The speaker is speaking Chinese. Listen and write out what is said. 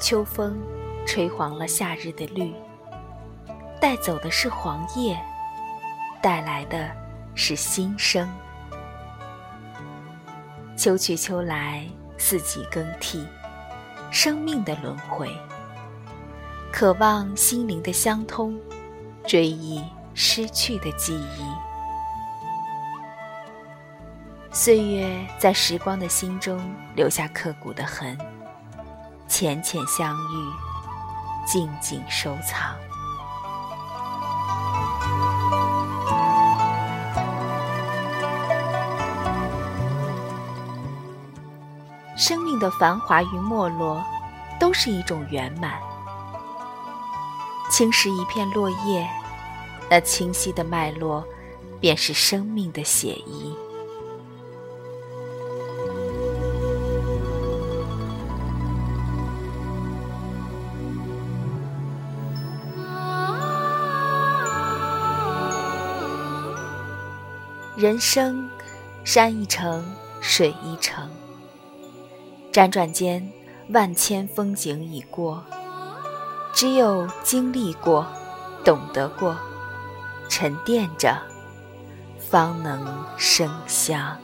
秋风吹黄了夏日的绿，带走的是黄叶，带来的是新生。秋去秋来，四季更替，生命的轮回。渴望心灵的相通，追忆失去的记忆。岁月在时光的心中留下刻骨的痕，浅浅相遇，静静收藏。生命的繁华与没落，都是一种圆满。轻拾一片落叶，那清晰的脉络，便是生命的写意。人生，山一程，水一程，辗转间，万千风景已过。只有经历过，懂得过，沉淀着，方能生香。